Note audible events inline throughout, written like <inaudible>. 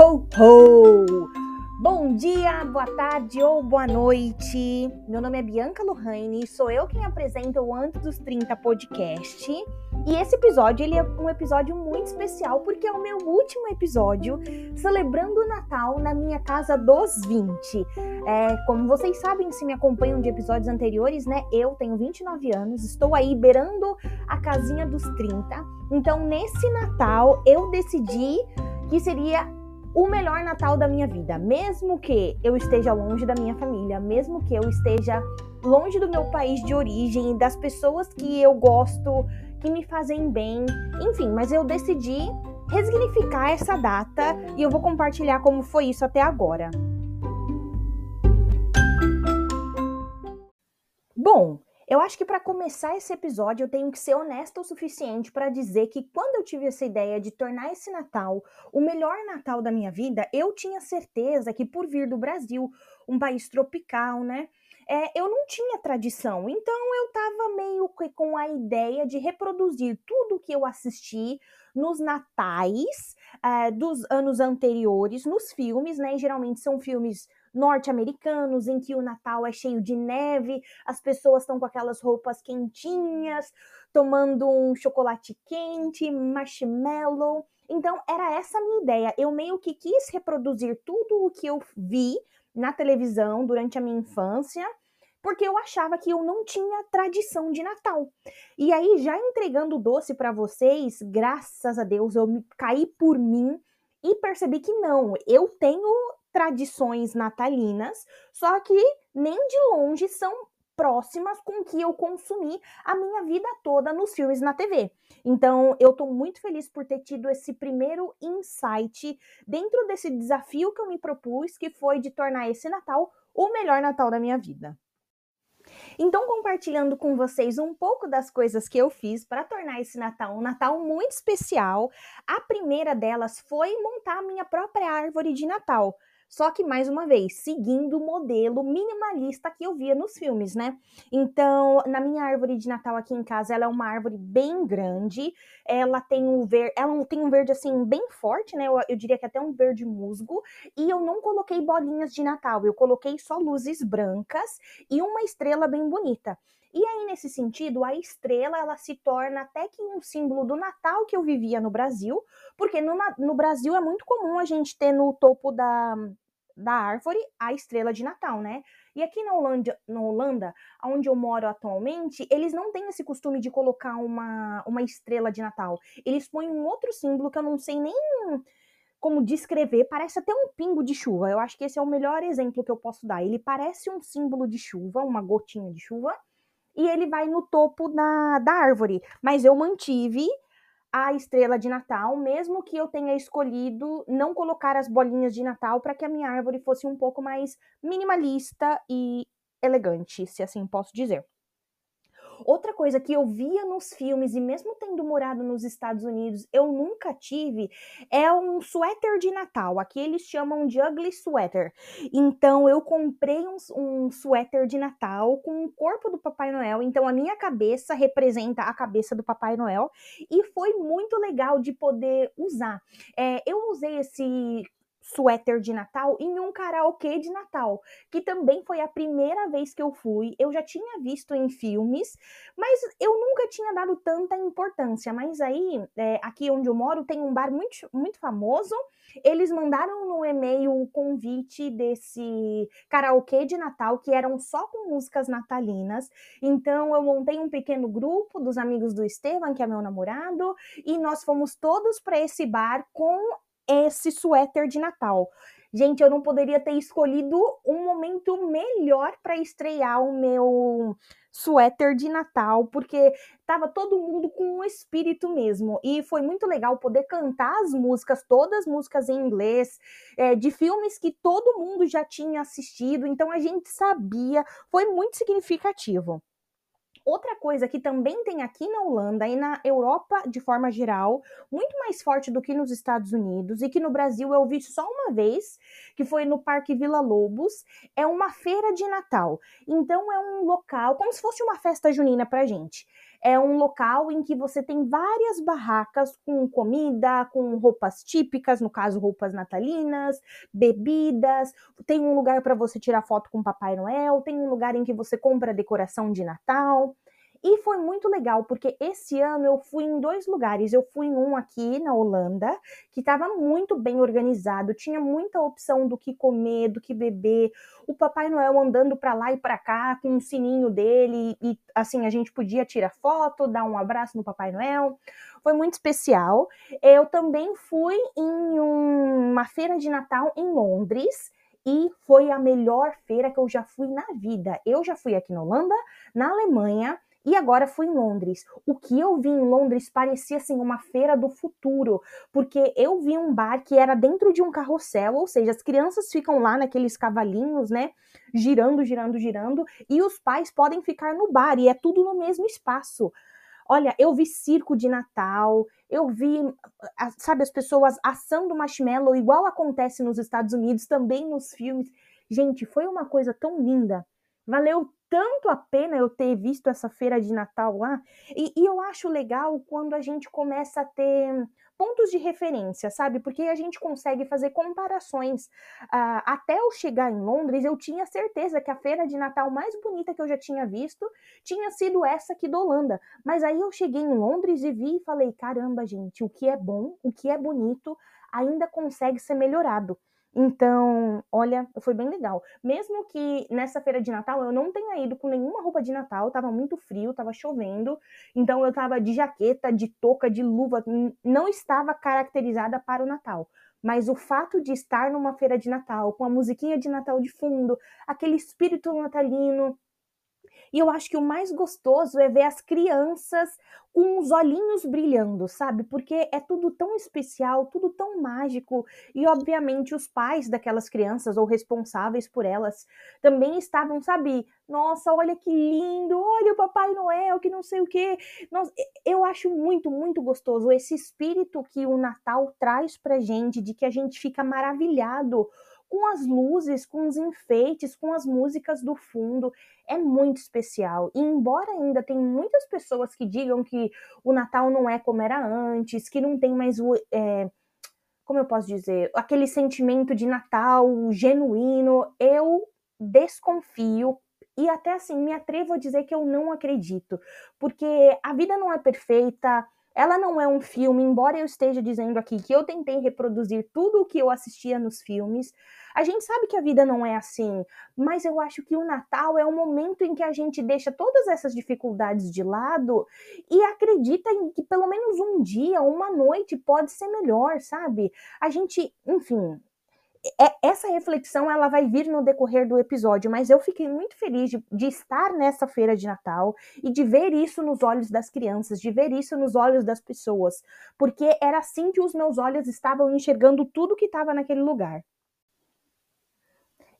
Ho, ho! Bom dia, boa tarde ou boa noite. Meu nome é Bianca Lohane, sou eu quem apresenta o Antes dos 30 podcast. E esse episódio ele é um episódio muito especial porque é o meu último episódio celebrando o Natal na minha casa dos 20. É, como vocês sabem, se me acompanham de episódios anteriores, né? Eu tenho 29 anos, estou aí beirando a casinha dos 30. Então, nesse Natal, eu decidi que seria o melhor Natal da minha vida, mesmo que eu esteja longe da minha família, mesmo que eu esteja longe do meu país de origem, das pessoas que eu gosto, que me fazem bem, enfim, mas eu decidi resignificar essa data e eu vou compartilhar como foi isso até agora. Bom, eu acho que para começar esse episódio eu tenho que ser honesta o suficiente para dizer que quando eu tive essa ideia de tornar esse Natal o melhor Natal da minha vida, eu tinha certeza que por vir do Brasil, um país tropical, né? É, eu não tinha tradição, então eu tava meio que com a ideia de reproduzir tudo que eu assisti nos natais é, dos anos anteriores, nos filmes, né? E geralmente são filmes norte-americanos, em que o Natal é cheio de neve, as pessoas estão com aquelas roupas quentinhas, tomando um chocolate quente, marshmallow. Então, era essa a minha ideia. Eu meio que quis reproduzir tudo o que eu vi na televisão durante a minha infância, porque eu achava que eu não tinha tradição de Natal. E aí, já entregando o doce para vocês, graças a Deus, eu me caí por mim e percebi que não, eu tenho tradições natalinas, só que nem de longe são próximas com que eu consumi a minha vida toda nos filmes na TV. Então, eu tô muito feliz por ter tido esse primeiro insight dentro desse desafio que eu me propus, que foi de tornar esse Natal o melhor Natal da minha vida. Então, compartilhando com vocês um pouco das coisas que eu fiz para tornar esse Natal um Natal muito especial, a primeira delas foi montar a minha própria árvore de Natal. Só que, mais uma vez, seguindo o modelo minimalista que eu via nos filmes, né? Então, na minha árvore de Natal aqui em casa, ela é uma árvore bem grande. Ela tem um verde, ela tem um verde assim bem forte, né? Eu, eu diria que até um verde musgo. E eu não coloquei bolinhas de Natal, eu coloquei só luzes brancas e uma estrela bem bonita. E aí, nesse sentido, a estrela ela se torna até que um símbolo do Natal que eu vivia no Brasil, porque no, no Brasil é muito comum a gente ter no topo da, da árvore a estrela de Natal, né? E aqui na Holanda, na Holanda, onde eu moro atualmente, eles não têm esse costume de colocar uma, uma estrela de Natal. Eles põem um outro símbolo que eu não sei nem como descrever, parece até um pingo de chuva. Eu acho que esse é o melhor exemplo que eu posso dar. Ele parece um símbolo de chuva, uma gotinha de chuva, e ele vai no topo da, da árvore. Mas eu mantive a estrela de Natal, mesmo que eu tenha escolhido não colocar as bolinhas de Natal para que a minha árvore fosse um pouco mais minimalista e elegante, se assim posso dizer. Outra coisa que eu via nos filmes, e mesmo tendo morado nos Estados Unidos, eu nunca tive, é um suéter de Natal. Aqui eles chamam de ugly sweater. Então eu comprei um, um suéter de Natal com o corpo do Papai Noel. Então a minha cabeça representa a cabeça do Papai Noel. E foi muito legal de poder usar. É, eu usei esse suéter de Natal em um karaokê de Natal, que também foi a primeira vez que eu fui. Eu já tinha visto em filmes, mas eu nunca tinha dado tanta importância. Mas aí, é, aqui onde eu moro, tem um bar muito, muito famoso. Eles mandaram no e-mail o convite desse karaokê de Natal, que eram só com músicas natalinas. Então, eu montei um pequeno grupo dos amigos do Estevam, que é meu namorado, e nós fomos todos para esse bar com esse suéter de Natal. Gente, eu não poderia ter escolhido um momento melhor para estrear o meu suéter de Natal, porque tava todo mundo com um espírito mesmo. E foi muito legal poder cantar as músicas, todas as músicas em inglês, é, de filmes que todo mundo já tinha assistido, então a gente sabia, foi muito significativo. Outra coisa que também tem aqui na Holanda e na Europa de forma geral, muito mais forte do que nos Estados Unidos e que no Brasil eu vi só uma vez, que foi no Parque Vila Lobos, é uma feira de Natal. Então é um local como se fosse uma festa junina pra gente é um local em que você tem várias barracas com comida, com roupas típicas, no caso roupas natalinas, bebidas, tem um lugar para você tirar foto com Papai Noel, tem um lugar em que você compra decoração de Natal. E foi muito legal, porque esse ano eu fui em dois lugares. Eu fui em um aqui na Holanda, que estava muito bem organizado, tinha muita opção do que comer, do que beber. O Papai Noel andando para lá e para cá com o sininho dele, e assim, a gente podia tirar foto, dar um abraço no Papai Noel. Foi muito especial. Eu também fui em um, uma feira de Natal em Londres e foi a melhor feira que eu já fui na vida. Eu já fui aqui na Holanda, na Alemanha, e agora fui em Londres. O que eu vi em Londres parecia assim uma feira do futuro, porque eu vi um bar que era dentro de um carrossel, ou seja, as crianças ficam lá naqueles cavalinhos, né, girando, girando, girando, e os pais podem ficar no bar e é tudo no mesmo espaço. Olha, eu vi circo de Natal, eu vi, sabe, as pessoas assando marshmallow, igual acontece nos Estados Unidos, também nos filmes. Gente, foi uma coisa tão linda. Valeu tanto a pena eu ter visto essa feira de Natal lá. E, e, eu acho legal quando a gente começa a ter pontos de referência, sabe? Porque a gente consegue fazer comparações. Uh, até eu chegar em Londres, eu tinha certeza que a feira de Natal mais bonita que eu já tinha visto tinha sido essa aqui da Holanda. Mas aí eu cheguei em Londres e vi e falei: caramba, gente, o que é bom, o que é bonito ainda consegue ser melhorado. Então, olha, foi bem legal. Mesmo que nessa feira de Natal eu não tenha ido com nenhuma roupa de Natal, tava muito frio, tava chovendo, então eu tava de jaqueta, de touca, de luva, não estava caracterizada para o Natal. Mas o fato de estar numa feira de Natal, com a musiquinha de Natal de fundo, aquele espírito natalino, e eu acho que o mais gostoso é ver as crianças com os olhinhos brilhando, sabe? Porque é tudo tão especial, tudo tão mágico. E, obviamente, os pais daquelas crianças ou responsáveis por elas também estavam, sabe? Nossa, olha que lindo, olha o Papai Noel, que não sei o quê. Nossa, eu acho muito, muito gostoso esse espírito que o Natal traz pra gente, de que a gente fica maravilhado com as luzes, com os enfeites, com as músicas do fundo. É muito especial. E embora ainda tem muitas pessoas que digam que o Natal não é como era antes, que não tem mais o. É, como eu posso dizer? Aquele sentimento de Natal genuíno, eu desconfio e até assim me atrevo a dizer que eu não acredito, porque a vida não é perfeita, ela não é um filme, embora eu esteja dizendo aqui que eu tentei reproduzir tudo o que eu assistia nos filmes. A gente sabe que a vida não é assim, mas eu acho que o Natal é o momento em que a gente deixa todas essas dificuldades de lado e acredita em que pelo menos um dia, uma noite pode ser melhor, sabe? A gente, enfim, essa reflexão ela vai vir no decorrer do episódio, mas eu fiquei muito feliz de, de, estar nessa feira de Natal e de ver isso nos olhos das crianças, de ver isso nos olhos das pessoas, porque era assim que os meus olhos estavam enxergando tudo que estava naquele lugar.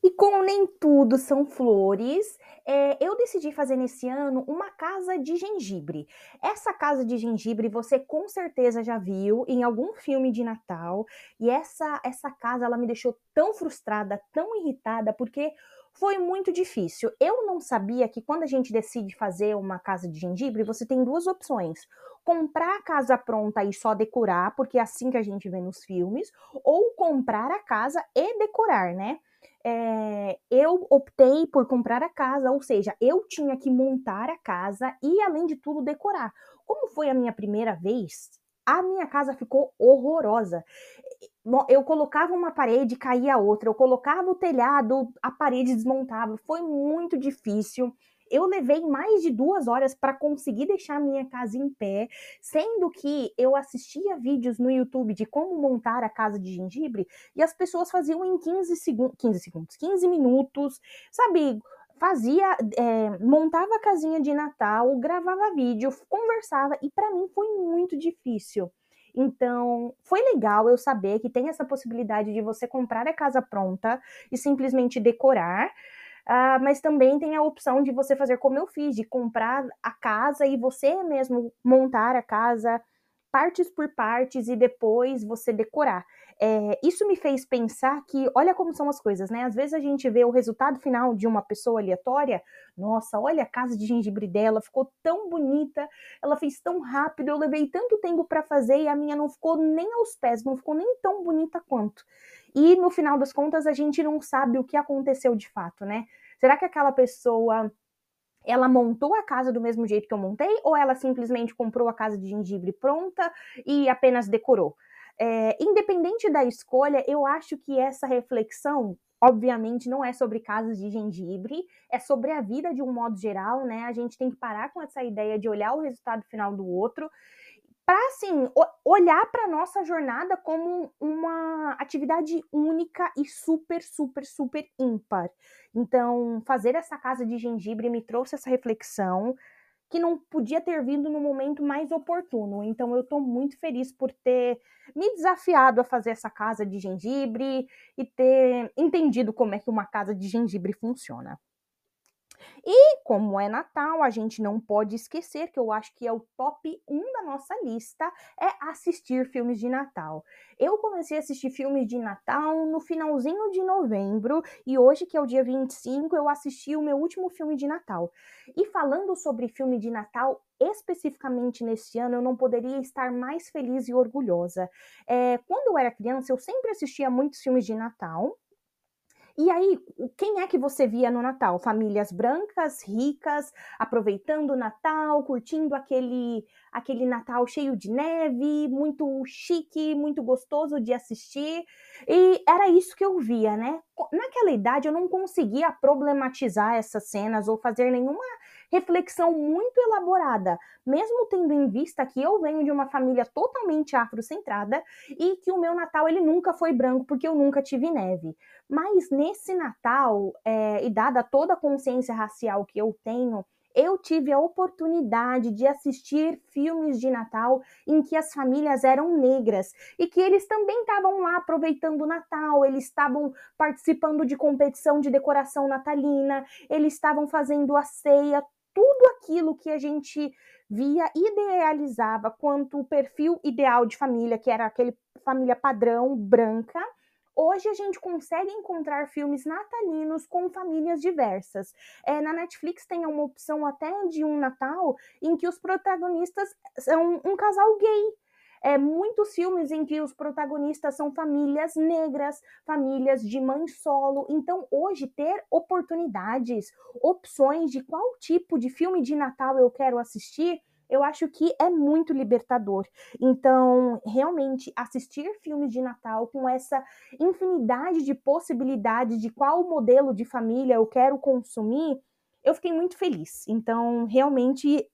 E como nem tudo são flores, é, eu decidi fazer nesse ano uma casa de gengibre. Essa casa de gengibre você com certeza já viu em algum filme de Natal. E essa, essa casa ela me deixou tão frustrada, tão irritada, porque foi muito difícil. Eu não sabia que quando a gente decide fazer uma casa de gengibre, você tem duas opções. Comprar a casa pronta e só decorar, porque é assim que a gente vê nos filmes, ou comprar a casa e decorar, né? É, eu optei por comprar a casa, ou seja, eu tinha que montar a casa e, além de tudo, decorar. Como foi a minha primeira vez, a minha casa ficou horrorosa. Eu colocava uma parede, caía outra. Eu colocava o telhado, a parede desmontava. Foi muito difícil eu levei mais de duas horas para conseguir deixar a minha casa em pé, sendo que eu assistia vídeos no YouTube de como montar a casa de gengibre e as pessoas faziam em 15 segundos, 15 segundos, 15 minutos, sabe? Fazia, é, montava a casinha de Natal, gravava vídeo, conversava e para mim foi muito difícil. Então, foi legal eu saber que tem essa possibilidade de você comprar a casa pronta e simplesmente decorar. Uh, mas também tem a opção de você fazer como eu fiz, de comprar a casa e você mesmo montar a casa partes por partes e depois você decorar. É, isso me fez pensar que, olha como são as coisas, né? Às vezes a gente vê o resultado final de uma pessoa aleatória, nossa, olha a casa de gengibre dela, ficou tão bonita, ela fez tão rápido, eu levei tanto tempo para fazer e a minha não ficou nem aos pés, não ficou nem tão bonita quanto. E no final das contas a gente não sabe o que aconteceu de fato, né? Será que aquela pessoa ela montou a casa do mesmo jeito que eu montei ou ela simplesmente comprou a casa de gengibre pronta e apenas decorou? É, independente da escolha, eu acho que essa reflexão, obviamente, não é sobre casas de gengibre, é sobre a vida de um modo geral, né? A gente tem que parar com essa ideia de olhar o resultado final do outro para assim olhar para nossa jornada como uma atividade única e super super super ímpar. Então, fazer essa casa de gengibre me trouxe essa reflexão que não podia ter vindo no momento mais oportuno. Então, eu estou muito feliz por ter me desafiado a fazer essa casa de gengibre e ter entendido como é que uma casa de gengibre funciona. E como é Natal, a gente não pode esquecer que eu acho que é o top 1 da nossa lista é assistir filmes de Natal. Eu comecei a assistir filmes de Natal no finalzinho de novembro e hoje que é o dia 25, eu assisti o meu último filme de Natal. E falando sobre filme de Natal, especificamente nesse ano, eu não poderia estar mais feliz e orgulhosa. É, quando eu era criança, eu sempre assistia muitos filmes de Natal, e aí, quem é que você via no Natal? Famílias brancas, ricas, aproveitando o Natal, curtindo aquele, aquele Natal cheio de neve, muito chique, muito gostoso de assistir. E era isso que eu via, né? Naquela idade eu não conseguia problematizar essas cenas ou fazer nenhuma reflexão muito elaborada, mesmo tendo em vista que eu venho de uma família totalmente afrocentrada e que o meu Natal ele nunca foi branco porque eu nunca tive neve. Mas nesse Natal, é, e dada toda a consciência racial que eu tenho, eu tive a oportunidade de assistir filmes de Natal em que as famílias eram negras e que eles também estavam lá aproveitando o Natal, eles estavam participando de competição de decoração natalina, eles estavam fazendo a ceia, tudo aquilo que a gente via idealizava quanto o perfil ideal de família, que era aquele família padrão branca, Hoje a gente consegue encontrar filmes natalinos com famílias diversas. É, na Netflix tem uma opção até de um Natal em que os protagonistas são um casal gay é, muitos filmes em que os protagonistas são famílias negras, famílias de mãe solo. Então, hoje, ter oportunidades, opções de qual tipo de filme de Natal eu quero assistir, eu acho que é muito libertador. Então, realmente, assistir filmes de Natal com essa infinidade de possibilidades de qual modelo de família eu quero consumir, eu fiquei muito feliz. Então, realmente,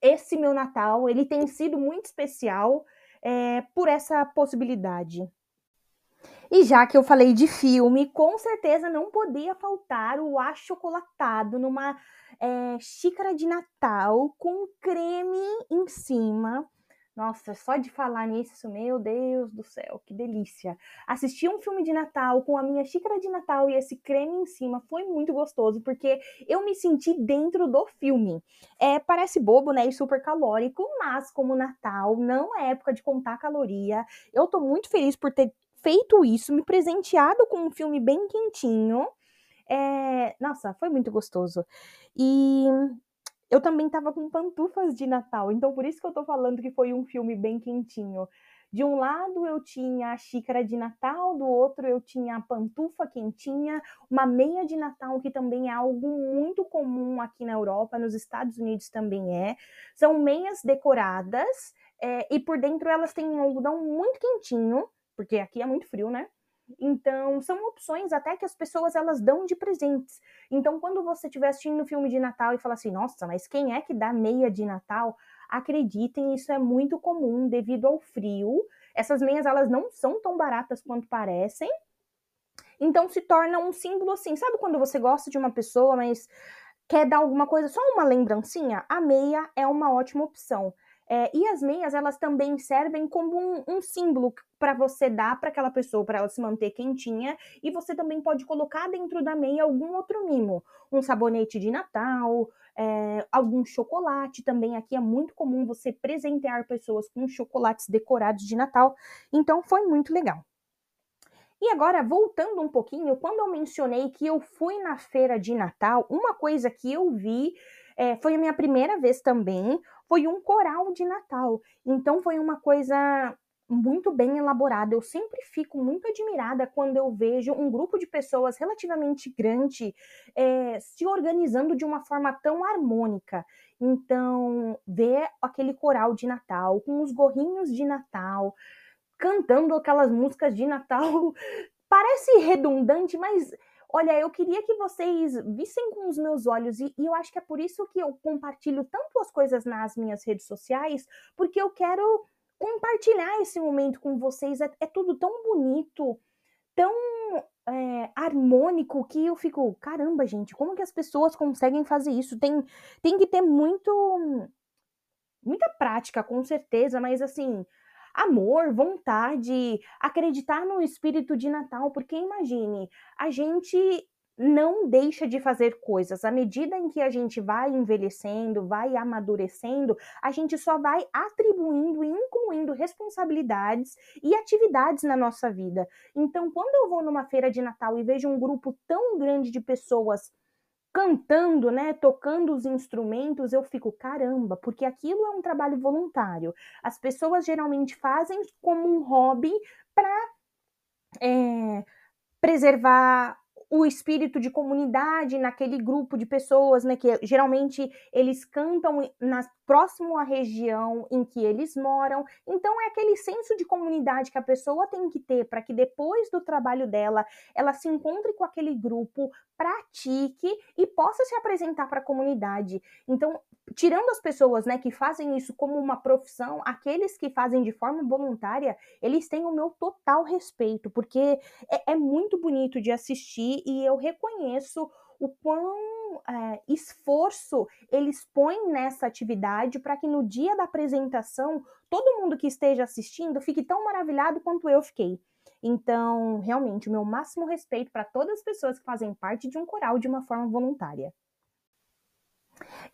esse meu Natal ele tem sido muito especial é, por essa possibilidade. E já que eu falei de filme, com certeza não podia faltar o achocolatado numa é, xícara de Natal com creme em cima. Nossa, só de falar nisso, meu Deus do céu, que delícia. Assistir um filme de Natal com a minha xícara de Natal e esse creme em cima foi muito gostoso, porque eu me senti dentro do filme. É, parece bobo, né, e super calórico, mas como Natal não é época de contar caloria, eu tô muito feliz por ter feito isso, me presenteado com um filme bem quentinho. É, nossa, foi muito gostoso. E eu também estava com pantufas de Natal, então por isso que eu tô falando que foi um filme bem quentinho. De um lado eu tinha a xícara de Natal, do outro eu tinha a pantufa quentinha, uma meia de Natal, que também é algo muito comum aqui na Europa, nos Estados Unidos também é. São meias decoradas é, e por dentro elas têm um algodão muito quentinho, porque aqui é muito frio, né? Então, são opções até que as pessoas elas dão de presentes. Então, quando você estiver assistindo um filme de Natal e falar assim, nossa, mas quem é que dá meia de Natal? Acreditem, isso é muito comum devido ao frio. Essas meias elas não são tão baratas quanto parecem. Então se torna um símbolo assim, sabe quando você gosta de uma pessoa, mas quer dar alguma coisa, só uma lembrancinha? A meia é uma ótima opção. É, e as meias, elas também servem como um, um símbolo para você dar para aquela pessoa, para ela se manter quentinha. E você também pode colocar dentro da meia algum outro mimo. Um sabonete de Natal, é, algum chocolate também. Aqui é muito comum você presentear pessoas com chocolates decorados de Natal. Então, foi muito legal. E agora, voltando um pouquinho, quando eu mencionei que eu fui na feira de Natal, uma coisa que eu vi é, foi a minha primeira vez também, foi um coral de Natal. Então foi uma coisa muito bem elaborada. Eu sempre fico muito admirada quando eu vejo um grupo de pessoas relativamente grande é, se organizando de uma forma tão harmônica. Então, ver aquele coral de Natal com os gorrinhos de Natal, cantando aquelas músicas de Natal, <laughs> parece redundante, mas Olha, eu queria que vocês vissem com os meus olhos, e, e, eu acho que é por isso que eu compartilho tanto as coisas nas minhas redes sociais, porque eu quero compartilhar esse momento com vocês. É, é tudo tão bonito, tão é, harmônico, que eu fico, caramba, gente, como que as pessoas conseguem fazer isso? Tem, tem que ter muito. Muita prática, com certeza, mas assim, amor, vontade, acreditar no espírito de Natal, porque imagine, a gente não deixa de fazer coisas. À medida em que a gente vai envelhecendo, vai amadurecendo, a gente só vai atribuindo e incluindo responsabilidades e atividades na nossa vida. Então, quando eu vou numa feira de Natal e vejo um grupo tão grande de pessoas cantando, né, tocando os instrumentos, eu fico caramba, porque aquilo é um trabalho voluntário. As pessoas geralmente fazem como um hobby para é, preservar o espírito de comunidade naquele grupo de pessoas, né, que geralmente eles cantam na próximo à região em que eles moram. Então é aquele senso de comunidade que a pessoa tem que ter para que depois do trabalho dela, ela se encontre com aquele grupo, pratique e possa se apresentar para a comunidade. Então, tirando as pessoas, né, que fazem isso como uma profissão, aqueles que fazem de forma voluntária, eles têm o meu total respeito, porque é, é muito bonito de assistir e eu reconheço o quão é, esforço eles põem nessa atividade para que no dia da apresentação todo mundo que esteja assistindo fique tão maravilhado quanto eu fiquei. Então, realmente, o meu máximo respeito para todas as pessoas que fazem parte de um coral de uma forma voluntária.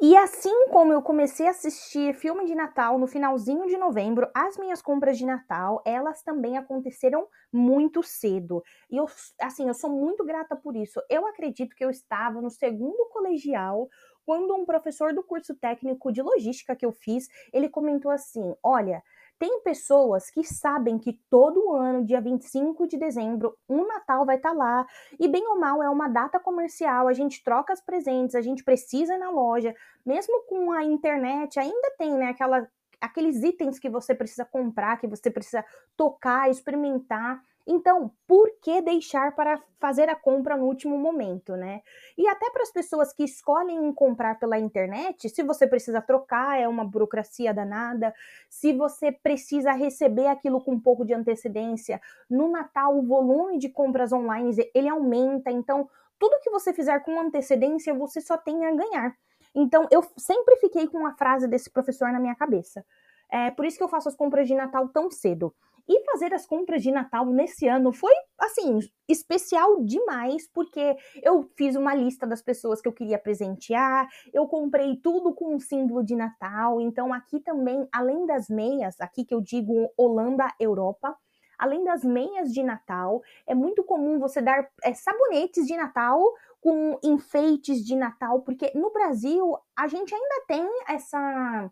E assim como eu comecei a assistir filme de Natal no finalzinho de novembro, as minhas compras de Natal, elas também aconteceram muito cedo. E eu, assim, eu sou muito grata por isso. Eu acredito que eu estava no segundo colegial quando um professor do curso técnico de logística que eu fiz, ele comentou assim: "Olha, tem pessoas que sabem que todo ano, dia 25 de dezembro, um Natal vai estar tá lá. E bem ou mal, é uma data comercial, a gente troca os presentes, a gente precisa ir na loja. Mesmo com a internet, ainda tem, né, aquela, aqueles itens que você precisa comprar, que você precisa tocar, experimentar. Então, por que deixar para fazer a compra no último momento, né? E até para as pessoas que escolhem comprar pela internet, se você precisa trocar, é uma burocracia danada. Se você precisa receber aquilo com um pouco de antecedência, no Natal o volume de compras online ele aumenta. Então, tudo que você fizer com antecedência, você só tem a ganhar. Então, eu sempre fiquei com a frase desse professor na minha cabeça. É por isso que eu faço as compras de Natal tão cedo. E fazer as compras de Natal nesse ano foi, assim, especial demais, porque eu fiz uma lista das pessoas que eu queria presentear, eu comprei tudo com um símbolo de Natal. Então, aqui também, além das meias, aqui que eu digo Holanda, Europa, além das meias de Natal, é muito comum você dar é, sabonetes de Natal com enfeites de Natal, porque no Brasil a gente ainda tem essa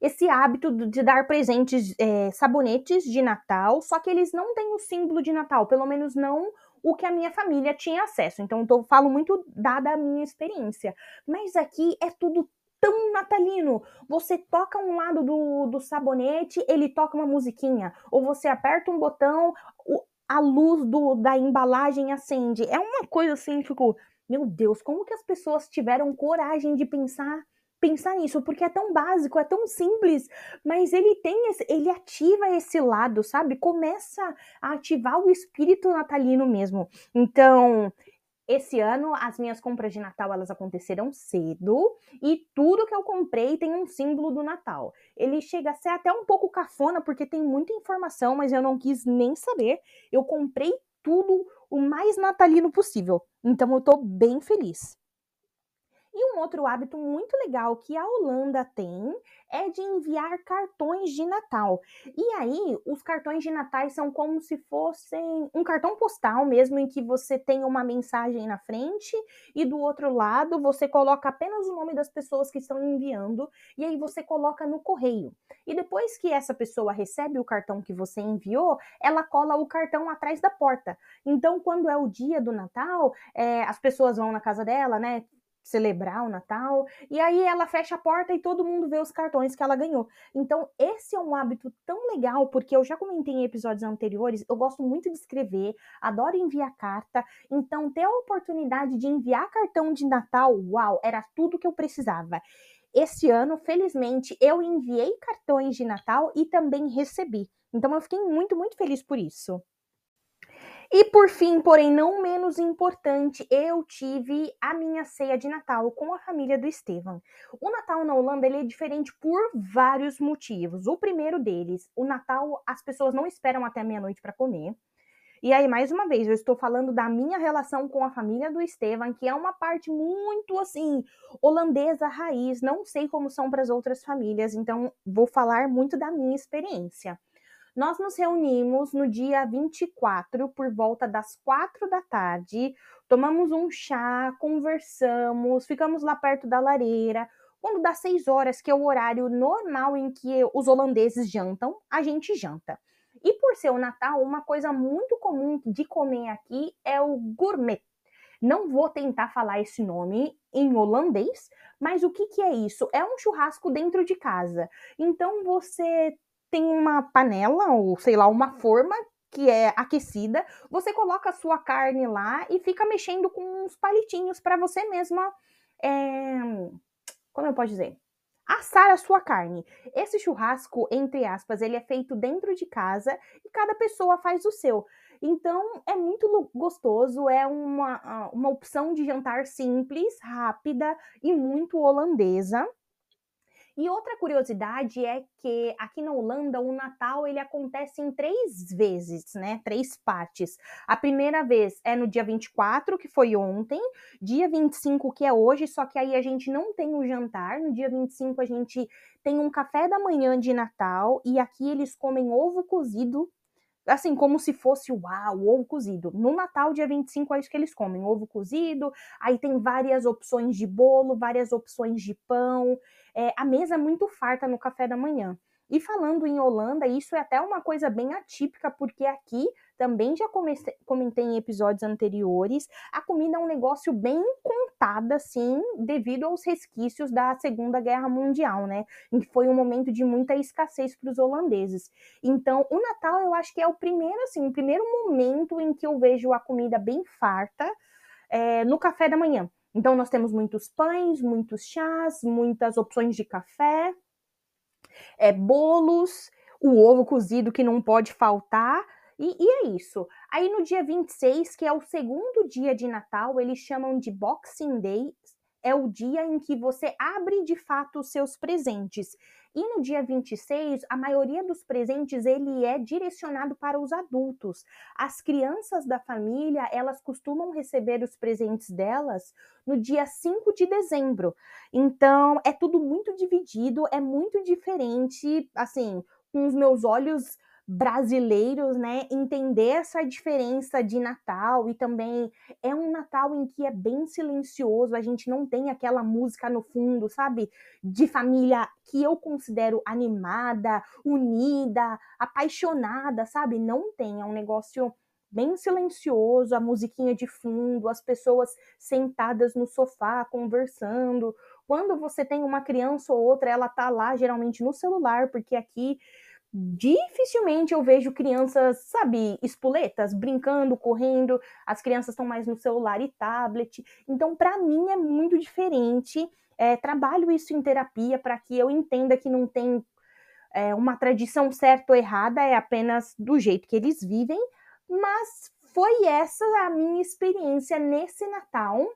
esse hábito de dar presentes, é, sabonetes de Natal, só que eles não têm o símbolo de Natal, pelo menos não o que a minha família tinha acesso. Então, eu falo muito dada a minha experiência. Mas aqui é tudo tão natalino. Você toca um lado do, do sabonete, ele toca uma musiquinha. Ou você aperta um botão, a luz do, da embalagem acende. É uma coisa assim, tipo, meu Deus, como que as pessoas tiveram coragem de pensar pensar nisso, porque é tão básico, é tão simples, mas ele tem esse, ele ativa esse lado, sabe? Começa a ativar o espírito natalino mesmo. Então, Esse ano as minhas compras de Natal elas aconteceram cedo e tudo que eu comprei tem um símbolo do Natal. Ele chega a ser até um pouco cafona porque tem muita informação, mas eu não quis nem saber. Eu comprei tudo o mais natalino possível. Então eu tô bem feliz. E um outro hábito muito legal que a Holanda tem é de enviar cartões de Natal. E aí, os cartões de Natal são como se fossem um cartão postal mesmo, em que você tem uma mensagem na frente e do outro lado você coloca apenas o nome das pessoas que estão enviando e aí você coloca no correio. E depois que essa pessoa recebe o cartão que você enviou, ela cola o cartão atrás da porta. Então, quando é o dia do Natal, é, as pessoas vão na casa dela, né? Celebrar o Natal, e aí ela fecha a porta e todo mundo vê os cartões que ela ganhou. Então, esse é um hábito tão legal, porque eu já comentei em episódios anteriores, eu gosto muito de escrever, adoro enviar carta, então ter a oportunidade de enviar cartão de Natal, uau, era tudo que eu precisava. Esse ano, felizmente, eu enviei cartões de Natal e também recebi. Então eu fiquei muito, muito feliz por isso. E por fim, porém não menos importante, eu tive a minha ceia de Natal com a família do Estevam. O Natal na Holanda ele é diferente por vários motivos. O primeiro deles, o Natal as pessoas não esperam até meia-noite para comer. E aí, mais uma vez, eu estou falando da minha relação com a família do Estevam, que é uma parte muito assim, holandesa raiz. Não sei como são para as outras famílias, então vou falar muito da minha experiência. Nós nos reunimos no dia 24, por volta das quatro da tarde, tomamos um chá, conversamos, ficamos lá perto da lareira. Quando dá seis horas, que é o horário normal em que os holandeses jantam, a gente janta. E por ser o Natal, uma coisa muito comum de comer aqui é o gourmet. Não vou tentar falar esse nome em holandês, mas o que, que é isso? É um churrasco dentro de casa. Então você tem uma panela ou sei lá, uma forma que é aquecida, você coloca a sua carne lá e fica mexendo com uns palitinhos para você mesma, é... como eu posso dizer? Assar a sua carne. Esse churrasco, entre aspas, ele é feito dentro de casa e cada pessoa faz o seu. Então é muito gostoso, é uma, uma opção de jantar simples, rápida e muito holandesa. E outra curiosidade é que aqui na Holanda o Natal ele acontece em três vezes, né? Três partes. A primeira vez é no dia 24, que foi ontem, dia 25, que é hoje, só que aí a gente não tem o jantar. No dia 25 a gente tem um café da manhã de Natal e aqui eles comem ovo cozido assim, como se fosse uau, ovo cozido. No Natal, dia 25, é isso que eles comem: ovo cozido, aí tem várias opções de bolo, várias opções de pão. É, a mesa é muito farta no café da manhã. E falando em Holanda, isso é até uma coisa bem atípica, porque aqui também já comecei, comentei em episódios anteriores, a comida é um negócio bem contada, assim, devido aos resquícios da Segunda Guerra Mundial, né? Que foi um momento de muita escassez para os holandeses. Então, o Natal eu acho que é o primeiro, assim, o primeiro momento em que eu vejo a comida bem farta é, no café da manhã. Então, nós temos muitos pães, muitos chás, muitas opções de café, é, bolos, o ovo cozido que não pode faltar. E, e, é isso. Aí no dia 26, que é o segundo dia de Natal, eles chamam de Boxing Day, é o dia em que você abre de fato os seus presentes. E no dia 26, a maioria dos presentes ele é direcionado para os adultos. As crianças da família, elas costumam receber os presentes delas no dia 5 de dezembro. Então, é tudo muito dividido, é muito diferente, assim, com os meus olhos brasileiros, né, entender essa diferença de Natal e também é um Natal em que é bem silencioso, a gente não tem aquela música no fundo, sabe? De família que eu considero animada, unida, apaixonada, sabe? Não tem, é um negócio bem silencioso, a musiquinha de fundo, as pessoas sentadas no sofá conversando. Quando você tem uma criança ou outra, ela tá lá geralmente no celular, porque aqui dificilmente eu vejo crianças, sabe, espoletas, brincando, correndo. As crianças estão mais no celular e tablet. Então, para mim é muito diferente. É, trabalho isso em terapia para que eu entenda que não tem é, uma tradição certa ou errada, é apenas do jeito que eles vivem. Mas foi essa a minha experiência nesse Natal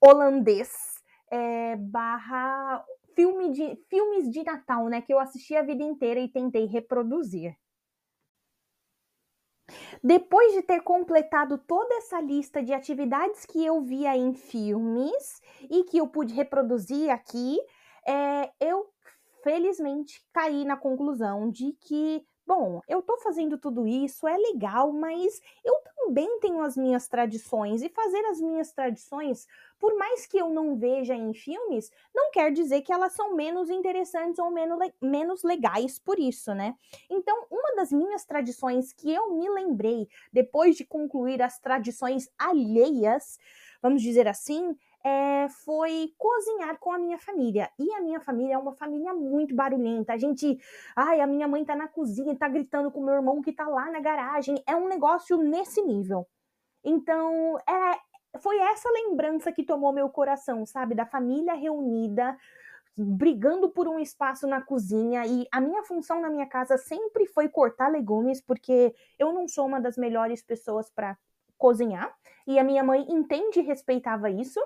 holandês é, barra filme de, filmes de Natal, né? Que eu assisti a vida inteira e tentei reproduzir. Depois de ter completado toda essa lista de atividades que eu via em filmes e que eu pude reproduzir aqui, é, eu felizmente caí na conclusão de que Bom, eu tô fazendo tudo isso, é legal, mas eu também tenho as minhas tradições e fazer as minhas tradições, por mais que eu não veja em filmes, não quer dizer que elas são menos interessantes ou menos, menos legais por isso, né? Então, uma das minhas tradições que eu me lembrei depois de concluir as tradições alheias, vamos dizer assim, é, foi cozinhar com a minha família. E a minha família é uma família muito barulhenta. A gente, ai, a minha mãe tá na cozinha, tá gritando com o meu irmão que tá lá na garagem. É um negócio nesse nível. Então, foi essa lembrança que tomou meu coração, sabe? Da família reunida, brigando por um espaço na cozinha. E a minha função na minha casa sempre foi cortar legumes, porque eu não sou uma das melhores pessoas para cozinhar. E a minha mãe entende e respeitava isso.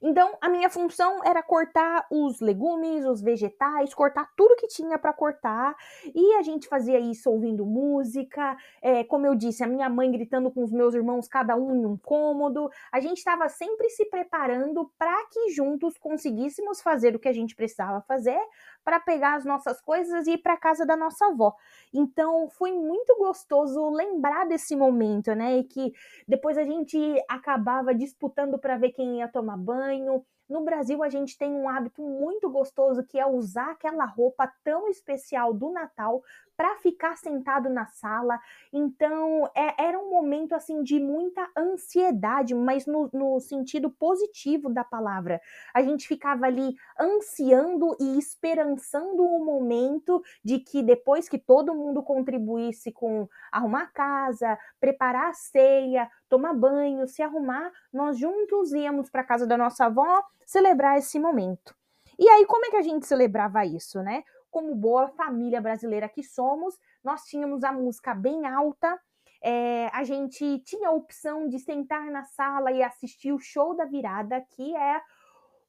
Então, a minha função era cortar os legumes, os vegetais, cortar tudo que tinha para cortar. E a gente fazia isso ouvindo música, é, como eu disse, a minha mãe gritando com os meus irmãos, cada um em um cômodo. A gente estava sempre se preparando para que juntos conseguíssemos fazer o que a gente precisava fazer para pegar as nossas coisas e ir para casa da nossa avó. Então, foi muito gostoso lembrar desse momento, né? E que depois a gente acabava disputando para ver quem ia tomar banho banho. No Brasil, a gente tem um hábito muito gostoso que é usar aquela roupa tão especial do Natal para ficar sentado na sala. Então, é, era um momento assim de muita ansiedade, mas no, no sentido positivo da palavra. A gente ficava ali ansiando e esperançando o momento de que depois que todo mundo contribuísse com arrumar a casa, preparar a ceia, tomar banho, se arrumar, nós juntos íamos para casa da nossa avó celebrar esse momento. E aí, como é que a gente celebrava isso, né? Como boa família brasileira que somos, nós tínhamos a música bem alta, é, a gente tinha a opção de sentar na sala e assistir o show da virada, que é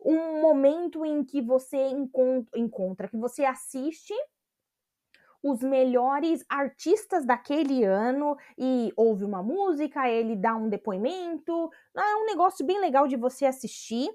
um momento em que você encontra, que você assiste os melhores artistas daquele ano e ouve uma música, ele dá um depoimento. É um negócio bem legal de você assistir.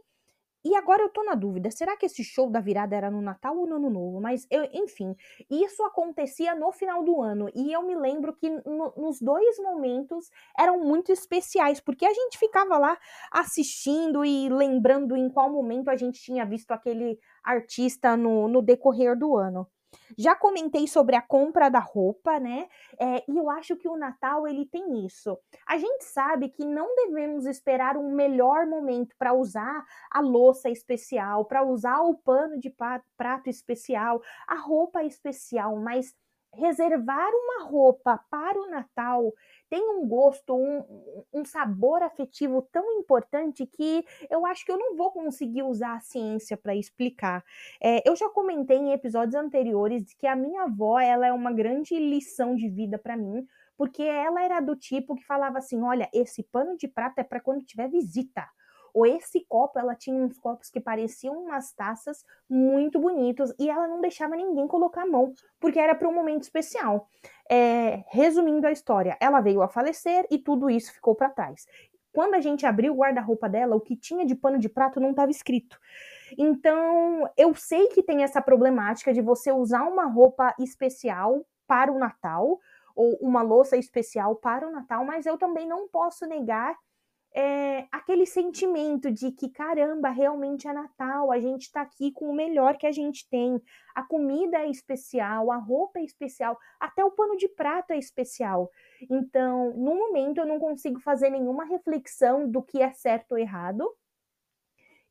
E agora eu tô na dúvida, será que esse show da virada era no Natal ou no Ano Novo? Mas, eu, enfim, isso acontecia no final do ano. E eu me lembro que no, nos dois momentos eram muito especiais, porque a gente ficava lá assistindo e lembrando em qual momento a gente tinha visto aquele artista no, no decorrer do ano. Já comentei sobre a compra da roupa, né? É, e eu acho que o Natal ele tem isso. A gente sabe que não devemos esperar um melhor momento para usar a louça especial, para usar o pano de prato especial, a roupa especial, mas reservar uma roupa para o Natal tem um gosto, um, um sabor afetivo tão importante que eu acho que eu não vou conseguir usar a ciência para explicar. É, eu já comentei em episódios anteriores que a minha avó ela é uma grande lição de vida para mim, porque ela era do tipo que falava assim: olha, esse pano de prata é para quando tiver visita ou esse copo, ela tinha uns copos que pareciam umas taças muito bonitos e ela não deixava ninguém colocar a mão, porque era para um momento especial. É, resumindo a história, ela veio a falecer e tudo isso ficou para trás. Quando a gente abriu o guarda-roupa dela, o que tinha de pano de prato não estava escrito. Então, eu sei que tem essa problemática de você usar uma roupa especial para o Natal, ou uma louça especial para o Natal, mas eu também não posso negar é, aquele sentimento de que, caramba, realmente é Natal, a gente está aqui com o melhor que a gente tem. A comida é especial, a roupa é especial, até o pano de prato é especial. Então, no momento, eu não consigo fazer nenhuma reflexão do que é certo ou errado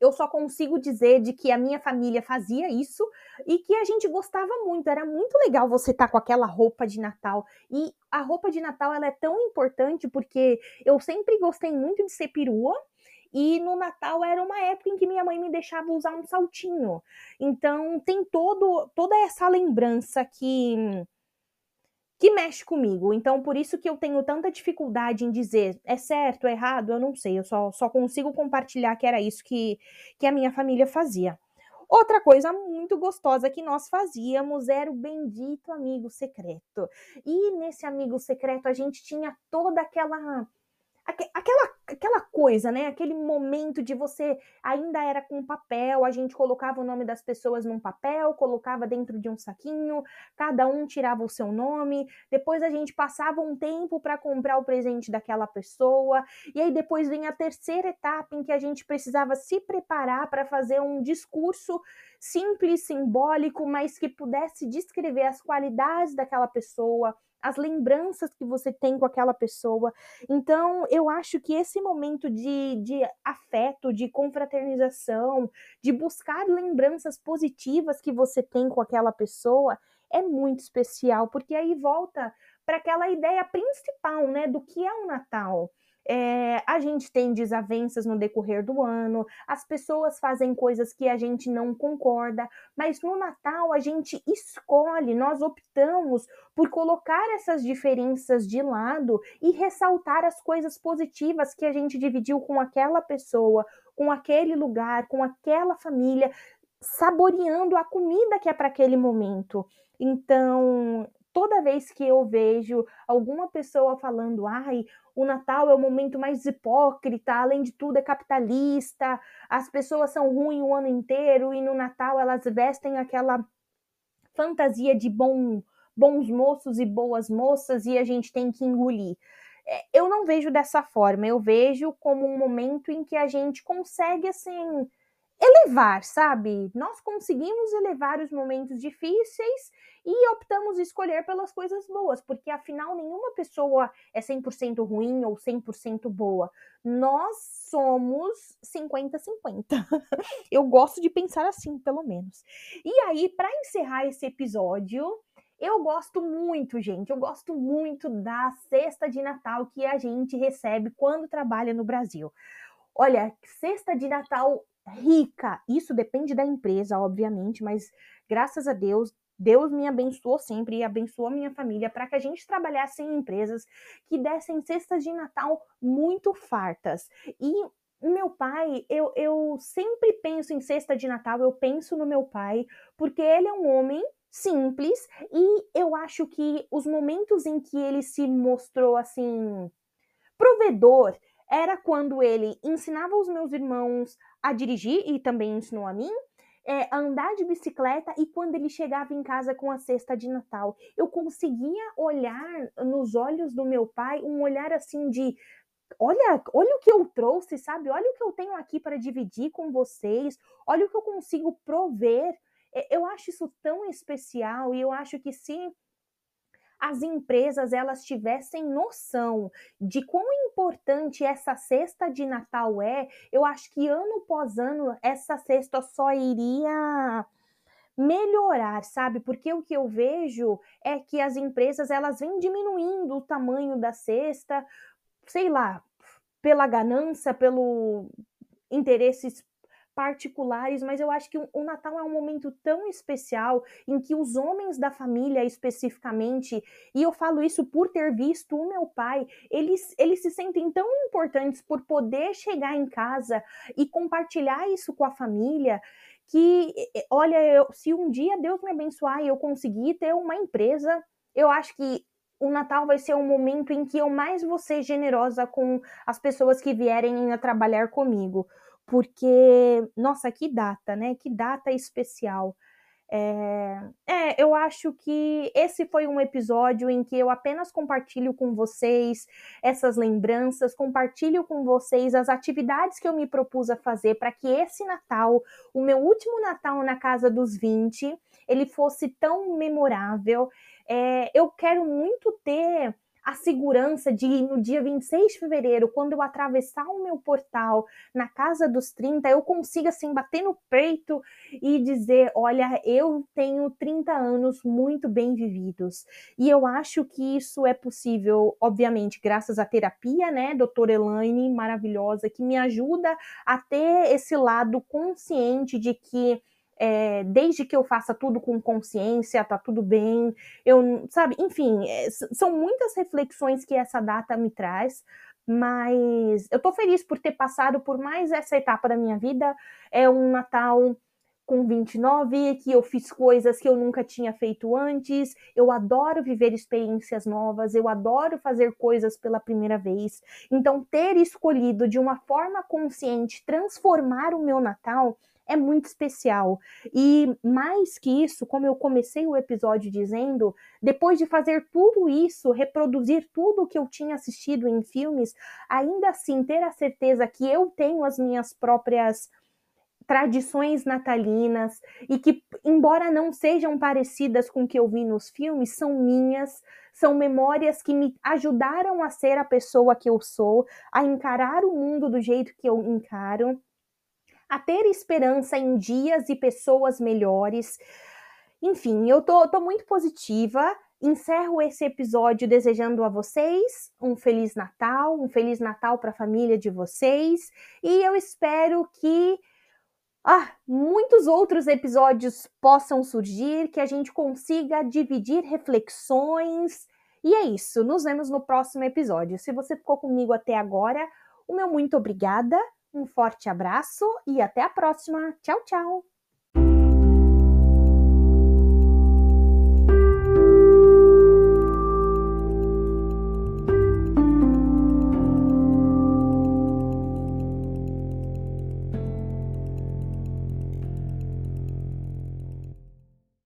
eu só consigo dizer de que a minha família fazia isso e que a gente gostava muito. Era muito legal você estar tá com aquela roupa de Natal. E a roupa de Natal ela é tão importante porque eu sempre gostei muito de ser perua. E no Natal era uma época em que minha mãe me deixava usar um saltinho. Então tem todo, toda essa lembrança que que mexe comigo. Então, por isso que eu tenho tanta dificuldade em dizer é certo, é errado, eu não sei. Eu só, só consigo compartilhar que era isso que, que a minha família fazia. Outra coisa muito gostosa que nós fazíamos era o bendito amigo secreto. E nesse amigo secreto a gente tinha toda aquela aquela, aquela coisa, né? Aquele momento de você ainda era com papel, a gente colocava o nome das pessoas num papel, colocava dentro de um saquinho, cada um tirava o seu nome, depois a gente passava um tempo para comprar o presente daquela pessoa, e aí depois vem a terceira etapa em que a gente precisava se preparar para fazer um discurso simples, simbólico, mas que pudesse descrever as qualidades daquela pessoa, as lembranças que você tem com aquela pessoa. Então, eu acho que esse momento de, de afeto, de confraternização, de buscar lembranças positivas que você tem com aquela pessoa é muito especial, porque aí volta para aquela ideia principal, né, do que é o Natal. É, a gente tem desavenças no decorrer do ano, as pessoas fazem coisas que a gente não concorda, mas no Natal a gente escolhe, nós optamos por colocar essas diferenças de lado e ressaltar as coisas positivas que a gente dividiu com aquela pessoa, com aquele lugar, com aquela família, saboreando a comida que é para aquele momento. Então, toda vez que eu vejo alguma pessoa falando, ai, o Natal é o momento mais hipócrita, além de tudo é capitalista, as pessoas são ruins o ano inteiro e no Natal elas vestem aquela fantasia de bom, bons moços e boas moças e a gente tem que engolir. É, eu não vejo dessa forma, eu vejo como um momento em que a gente consegue, assim, elevar, sabe? Nós conseguimos elevar os momentos difíceis e optamos escolher pelas coisas boas, porque afinal nenhuma pessoa é 100% ruim ou 100% boa. Nós somos 50-50. <laughs> Eu gosto de pensar assim, pelo menos. E aí, para encerrar esse episódio, eu gosto muito, gente, eu gosto muito da cesta de Natal que a gente recebe quando trabalha no Brasil. Olha, cesta de Natal rica. Isso depende da empresa, obviamente, mas graças a Deus, Deus me abençoou sempre e abençoou minha família para que a gente trabalhasse em empresas que dessem cestas de Natal muito fartas. E meu pai, eu, eu sempre penso em cesta de Natal, eu penso no meu pai, porque ele é um homem simples e eu acho que os momentos em que ele se mostrou assim provedor era quando ele ensinava os meus irmãos a dirigir e também ensinou a mim. É, a andar de bicicleta e quando ele chegava em casa com a cesta de Natal, eu conseguia olhar nos olhos do meu pai um olhar assim de olha, olha o que eu trouxe, sabe? Olha o que eu tenho aqui para dividir com vocês. Olha o que eu consigo prover. É, eu acho isso tão especial e eu acho que se as empresas elas tivessem noção de quão importante essa cesta de Natal é, eu acho que ano após ano essa cesta só iria melhorar, sabe? Porque o que eu vejo é que as empresas elas vêm diminuindo o tamanho da cesta, sei lá, pela ganância, pelo interesses particulares, mas eu acho que o Natal é um momento tão especial em que os homens da família especificamente, e eu falo isso por ter visto o meu pai, eles, eles se sentem tão importantes por poder chegar em casa e compartilhar isso com a família, que, olha, eu, se um dia Deus me abençoar e eu conseguir ter uma empresa, eu acho que o Natal vai ser um momento em que eu mais vou ser generosa com as pessoas que vierem a trabalhar comigo porque, nossa, que data, né? Que data especial. É, é, eu acho que esse foi um episódio em que eu apenas compartilho com vocês essas lembranças, compartilho com vocês as atividades que eu me propus a fazer para que esse Natal, o meu último Natal na casa dos 20, ele fosse tão memorável. É, eu quero muito ter a segurança de no dia 26 de fevereiro, quando eu atravessar o meu portal na casa dos 30, eu consiga assim bater no peito e dizer: olha, eu tenho 30 anos muito bem vividos. E eu acho que isso é possível, obviamente, graças à terapia, né, doutora Elaine, maravilhosa, que me ajuda a ter esse lado consciente de que é, desde que eu faça tudo com consciência, tá tudo bem, eu, sabe, enfim, é, são muitas reflexões que essa data me traz, mas eu tô feliz por ter passado por mais essa etapa da minha vida, é um Natal com 29, que eu fiz coisas que eu nunca tinha feito antes. Eu adoro viver experiências novas, eu adoro fazer coisas pela primeira vez. Então, ter escolhido de uma forma consciente transformar o meu Natal é muito especial. E mais que isso, como eu comecei o episódio dizendo, depois de fazer tudo isso, reproduzir tudo o que eu tinha assistido em filmes, ainda assim ter a certeza que eu tenho as minhas próprias tradições natalinas e que, embora não sejam parecidas com o que eu vi nos filmes, são minhas, são memórias que me ajudaram a ser a pessoa que eu sou, a encarar o mundo do jeito que eu encaro, a ter esperança em dias e pessoas melhores. Enfim, eu tô, tô muito positiva. Encerro esse episódio desejando a vocês um feliz Natal, um feliz Natal para a família de vocês, e eu espero que ah, muitos outros episódios possam surgir, que a gente consiga dividir reflexões. E é isso, nos vemos no próximo episódio. Se você ficou comigo até agora, o meu muito obrigada, um forte abraço e até a próxima. Tchau, tchau!